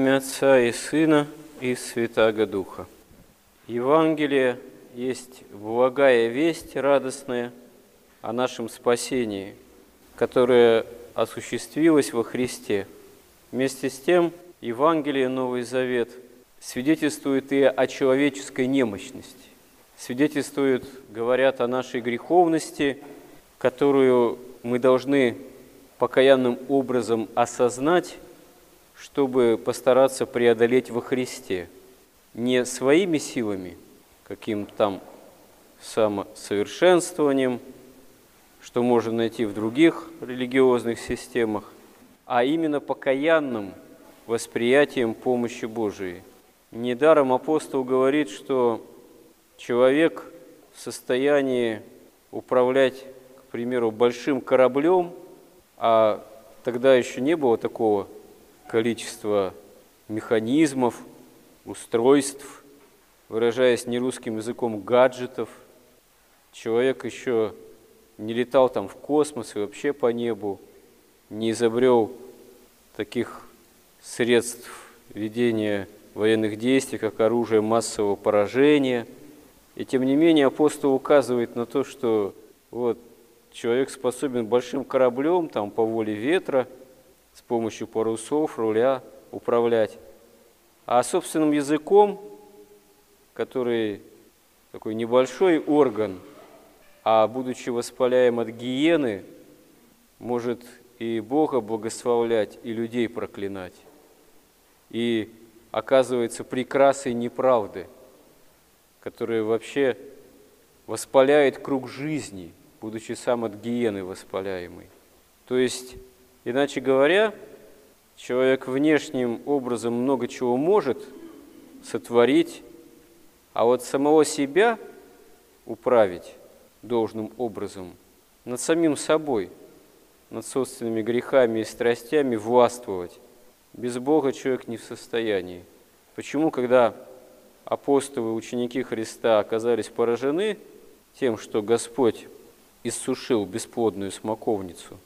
имя Отца и Сына и Святаго Духа. Евангелие есть благая весть радостная о нашем спасении, которое осуществилось во Христе. Вместе с тем, Евангелие Новый Завет свидетельствует и о человеческой немощности, свидетельствует, говорят о нашей греховности, которую мы должны покаянным образом осознать, чтобы постараться преодолеть во Христе. Не своими силами, каким-то там самосовершенствованием, что можно найти в других религиозных системах, а именно покаянным восприятием помощи Божией. Недаром апостол говорит, что человек в состоянии управлять, к примеру, большим кораблем – а тогда еще не было такого количества механизмов, устройств, выражаясь нерусским языком, гаджетов. Человек еще не летал там в космос и вообще по небу, не изобрел таких средств ведения военных действий, как оружие массового поражения. И тем не менее апостол указывает на то, что вот человек способен большим кораблем, там по воле ветра, с помощью парусов, руля управлять. А собственным языком, который такой небольшой орган, а будучи воспаляем от гиены, может и Бога благословлять, и людей проклинать. И оказывается прекрасой неправды, которая вообще воспаляет круг жизни – будучи сам от гиены воспаляемый. То есть, иначе говоря, человек внешним образом много чего может сотворить, а вот самого себя управить должным образом над самим собой, над собственными грехами и страстями властвовать. Без Бога человек не в состоянии. Почему, когда апостолы, ученики Христа оказались поражены тем, что Господь иссушил бесплодную смоковницу,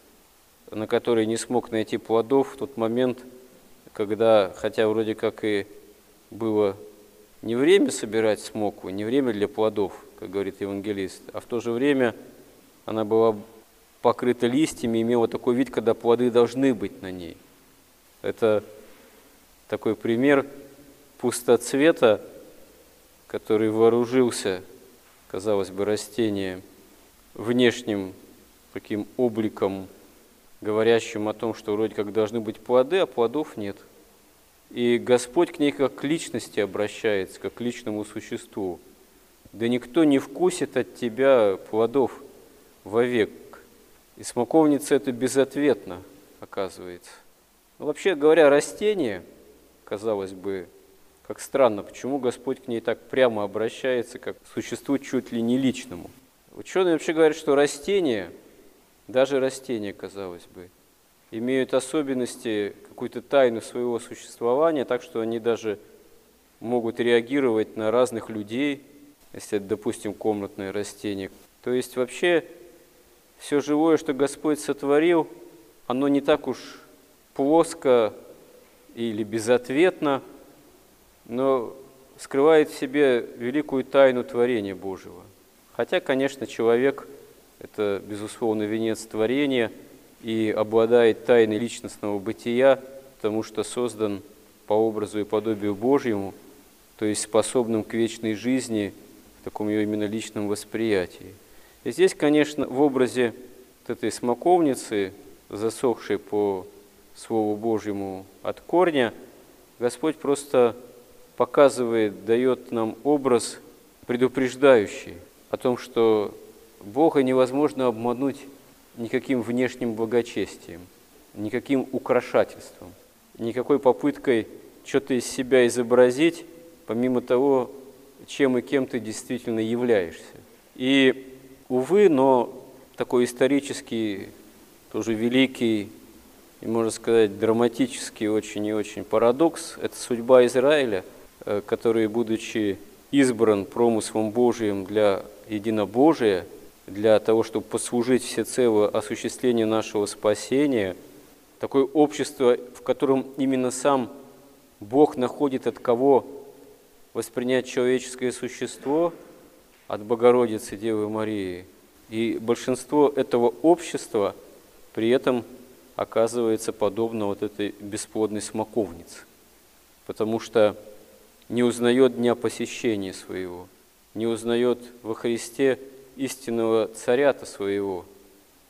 на которой не смог найти плодов в тот момент, когда, хотя вроде как и было не время собирать смоку, не время для плодов, как говорит евангелист, а в то же время она была покрыта листьями, имела такой вид, когда плоды должны быть на ней. Это такой пример пустоцвета, который вооружился, казалось бы, растением – внешним таким обликом, говорящим о том, что вроде как должны быть плоды, а плодов нет. И Господь к ней как к личности обращается, как к личному существу. Да никто не вкусит от тебя плодов вовек. И смоковница это безответно оказывается. Но вообще говоря, растение, казалось бы, как странно, почему Господь к ней так прямо обращается, как к существу чуть ли не личному – Ученые вообще говорят, что растения, даже растения, казалось бы, имеют особенности, какую-то тайну своего существования, так что они даже могут реагировать на разных людей, если это, допустим, комнатное растение. То есть вообще все живое, что Господь сотворил, оно не так уж плоско или безответно, но скрывает в себе великую тайну творения Божьего – Хотя, конечно, человек – это, безусловно, венец творения и обладает тайной личностного бытия, потому что создан по образу и подобию Божьему, то есть способным к вечной жизни в таком ее именно личном восприятии. И здесь, конечно, в образе вот этой смоковницы, засохшей по Слову Божьему от корня, Господь просто показывает, дает нам образ предупреждающий – о том, что Бога невозможно обмануть никаким внешним благочестием, никаким украшательством, никакой попыткой что-то из себя изобразить, помимо того, чем и кем ты действительно являешься. И, увы, но такой исторический, тоже великий и, можно сказать, драматический очень и очень парадокс – это судьба Израиля, э, который, будучи избран промыслом Божиим для единобожия, для того, чтобы послужить всецело осуществлению нашего спасения, такое общество, в котором именно сам Бог находит от кого воспринять человеческое существо, от Богородицы Девы Марии. И большинство этого общества при этом оказывается подобно вот этой бесплодной смоковнице, потому что не узнает дня посещения своего, не узнает во Христе истинного царята своего,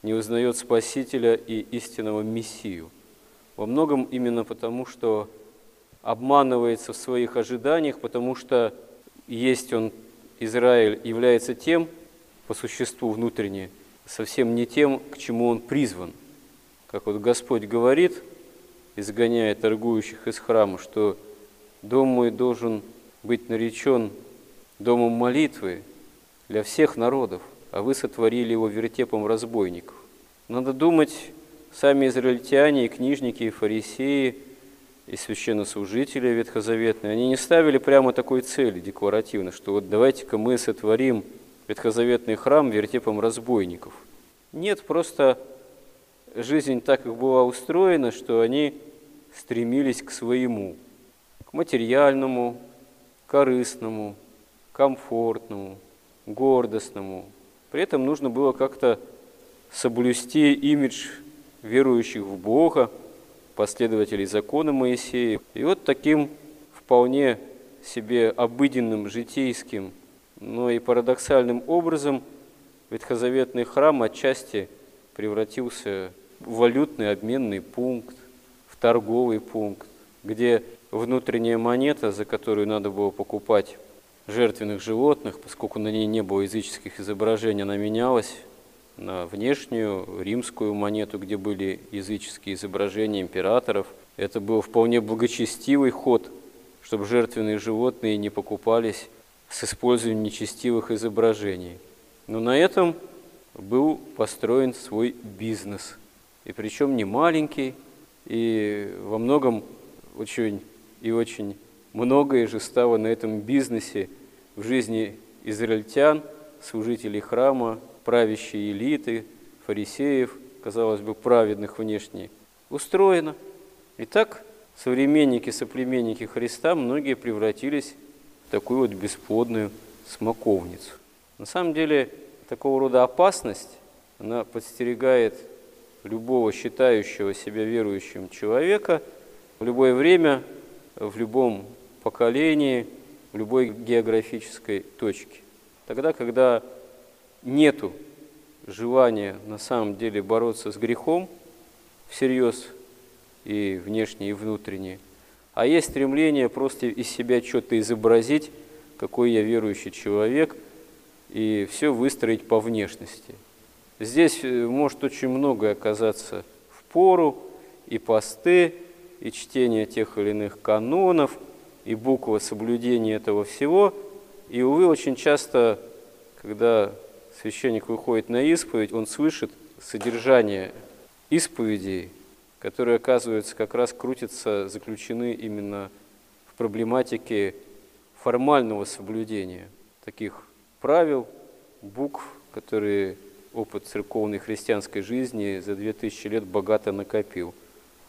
не узнает Спасителя и истинного Мессию. Во многом именно потому, что обманывается в своих ожиданиях, потому что есть он, Израиль, является тем, по существу внутренне, совсем не тем, к чему он призван. Как вот Господь говорит, изгоняя торгующих из храма, что дом мой должен быть наречен домом молитвы для всех народов, а вы сотворили его вертепом разбойников. Надо думать, сами израильтяне, и книжники, и фарисеи, и священнослужители ветхозаветные, они не ставили прямо такой цели декларативно, что вот давайте-ка мы сотворим ветхозаветный храм вертепом разбойников. Нет, просто жизнь так их была устроена, что они стремились к своему, к материальному, корыстному, комфортному, гордостному. При этом нужно было как-то соблюсти имидж верующих в Бога, последователей закона Моисея. И вот таким вполне себе обыденным, житейским, но и парадоксальным образом ветхозаветный храм отчасти превратился в валютный обменный пункт, в торговый пункт, где внутренняя монета, за которую надо было покупать жертвенных животных, поскольку на ней не было языческих изображений, она менялась на внешнюю римскую монету, где были языческие изображения императоров. Это был вполне благочестивый ход, чтобы жертвенные животные не покупались с использованием нечестивых изображений. Но на этом был построен свой бизнес. И причем не маленький, и во многом очень и очень многое же стало на этом бизнесе в жизни израильтян, служителей храма, правящей элиты, фарисеев, казалось бы, праведных внешне, устроено. И так современники, соплеменники Христа, многие превратились в такую вот бесплодную смоковницу. На самом деле, такого рода опасность, она подстерегает любого считающего себя верующим человека в любое время, в любом поколении, в любой географической точке. Тогда, когда нету желания на самом деле бороться с грехом всерьез и внешне, и внутренне, а есть стремление просто из себя что-то изобразить, какой я верующий человек, и все выстроить по внешности. Здесь э, может очень многое оказаться в пору, и посты, и чтение тех или иных канонов, и буква соблюдения этого всего. И, увы, очень часто, когда священник выходит на исповедь, он слышит содержание исповедей, которые, оказывается, как раз крутятся, заключены именно в проблематике формального соблюдения таких правил, букв, которые опыт церковной христианской жизни за две тысячи лет богато накопил.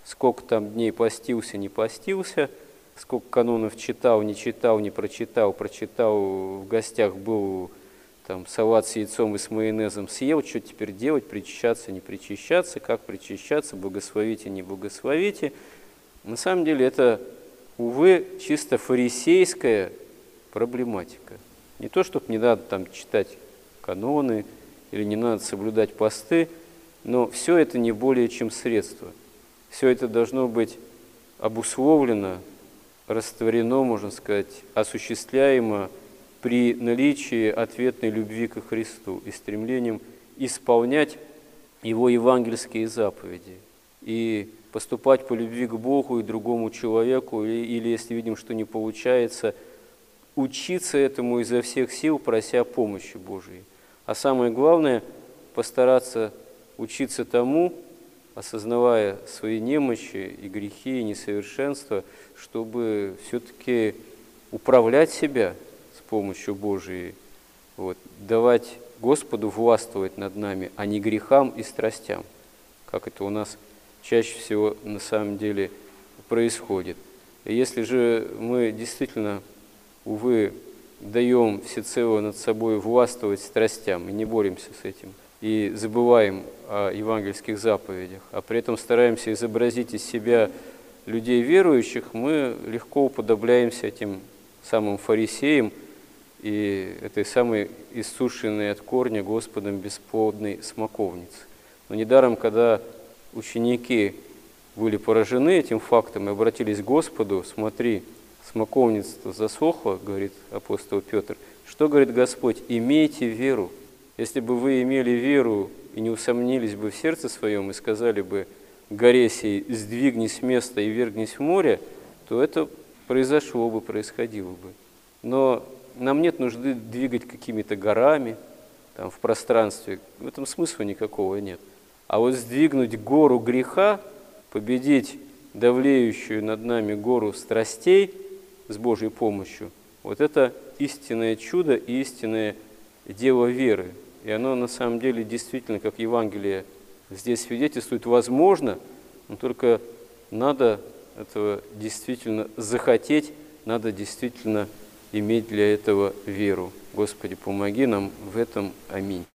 Сколько там дней постился, не постился, сколько канонов читал, не читал, не прочитал, прочитал, в гостях был, там, салат с яйцом и с майонезом съел, что теперь делать, причащаться, не причащаться, как причащаться, благословите, не благословите. На самом деле это, увы, чисто фарисейская проблематика. Не то, чтобы не надо там читать каноны или не надо соблюдать посты, но все это не более чем средство. Все это должно быть обусловлено, растворено, можно сказать, осуществляемо при наличии ответной любви ко Христу и стремлением исполнять Его евангельские заповеди и поступать по любви к Богу и другому человеку, или, или если видим, что не получается, учиться этому изо всех сил, прося помощи Божией. А самое главное, постараться учиться тому, осознавая свои немощи и грехи, и несовершенства, чтобы все-таки управлять себя – помощью Божией, вот, давать Господу властвовать над нами, а не грехам и страстям, как это у нас чаще всего на самом деле происходит. И если же мы действительно, увы, даем всецело над собой властвовать страстям и не боремся с этим, и забываем о евангельских заповедях, а при этом стараемся изобразить из себя людей верующих, мы легко уподобляемся этим самым фарисеям и этой самой иссушенной от корня Господом бесплодной смоковницы. Но недаром, когда ученики были поражены этим фактом и обратились к Господу, смотри, смоковница засохла, говорит апостол Петр. Что говорит Господь? Имейте веру. Если бы вы имели веру и не усомнились бы в сердце своем и сказали бы, горе сей, сдвигнись с места и вергнись в море, то это произошло бы, происходило бы. Но нам нет нужды двигать какими-то горами там, в пространстве. В этом смысла никакого нет. А вот сдвигнуть гору греха, победить давлеющую над нами гору страстей с Божьей помощью, вот это истинное чудо и истинное дело веры. И оно на самом деле действительно, как Евангелие здесь свидетельствует, возможно, но только надо этого действительно захотеть, надо действительно иметь для этого веру. Господи, помоги нам в этом. Аминь.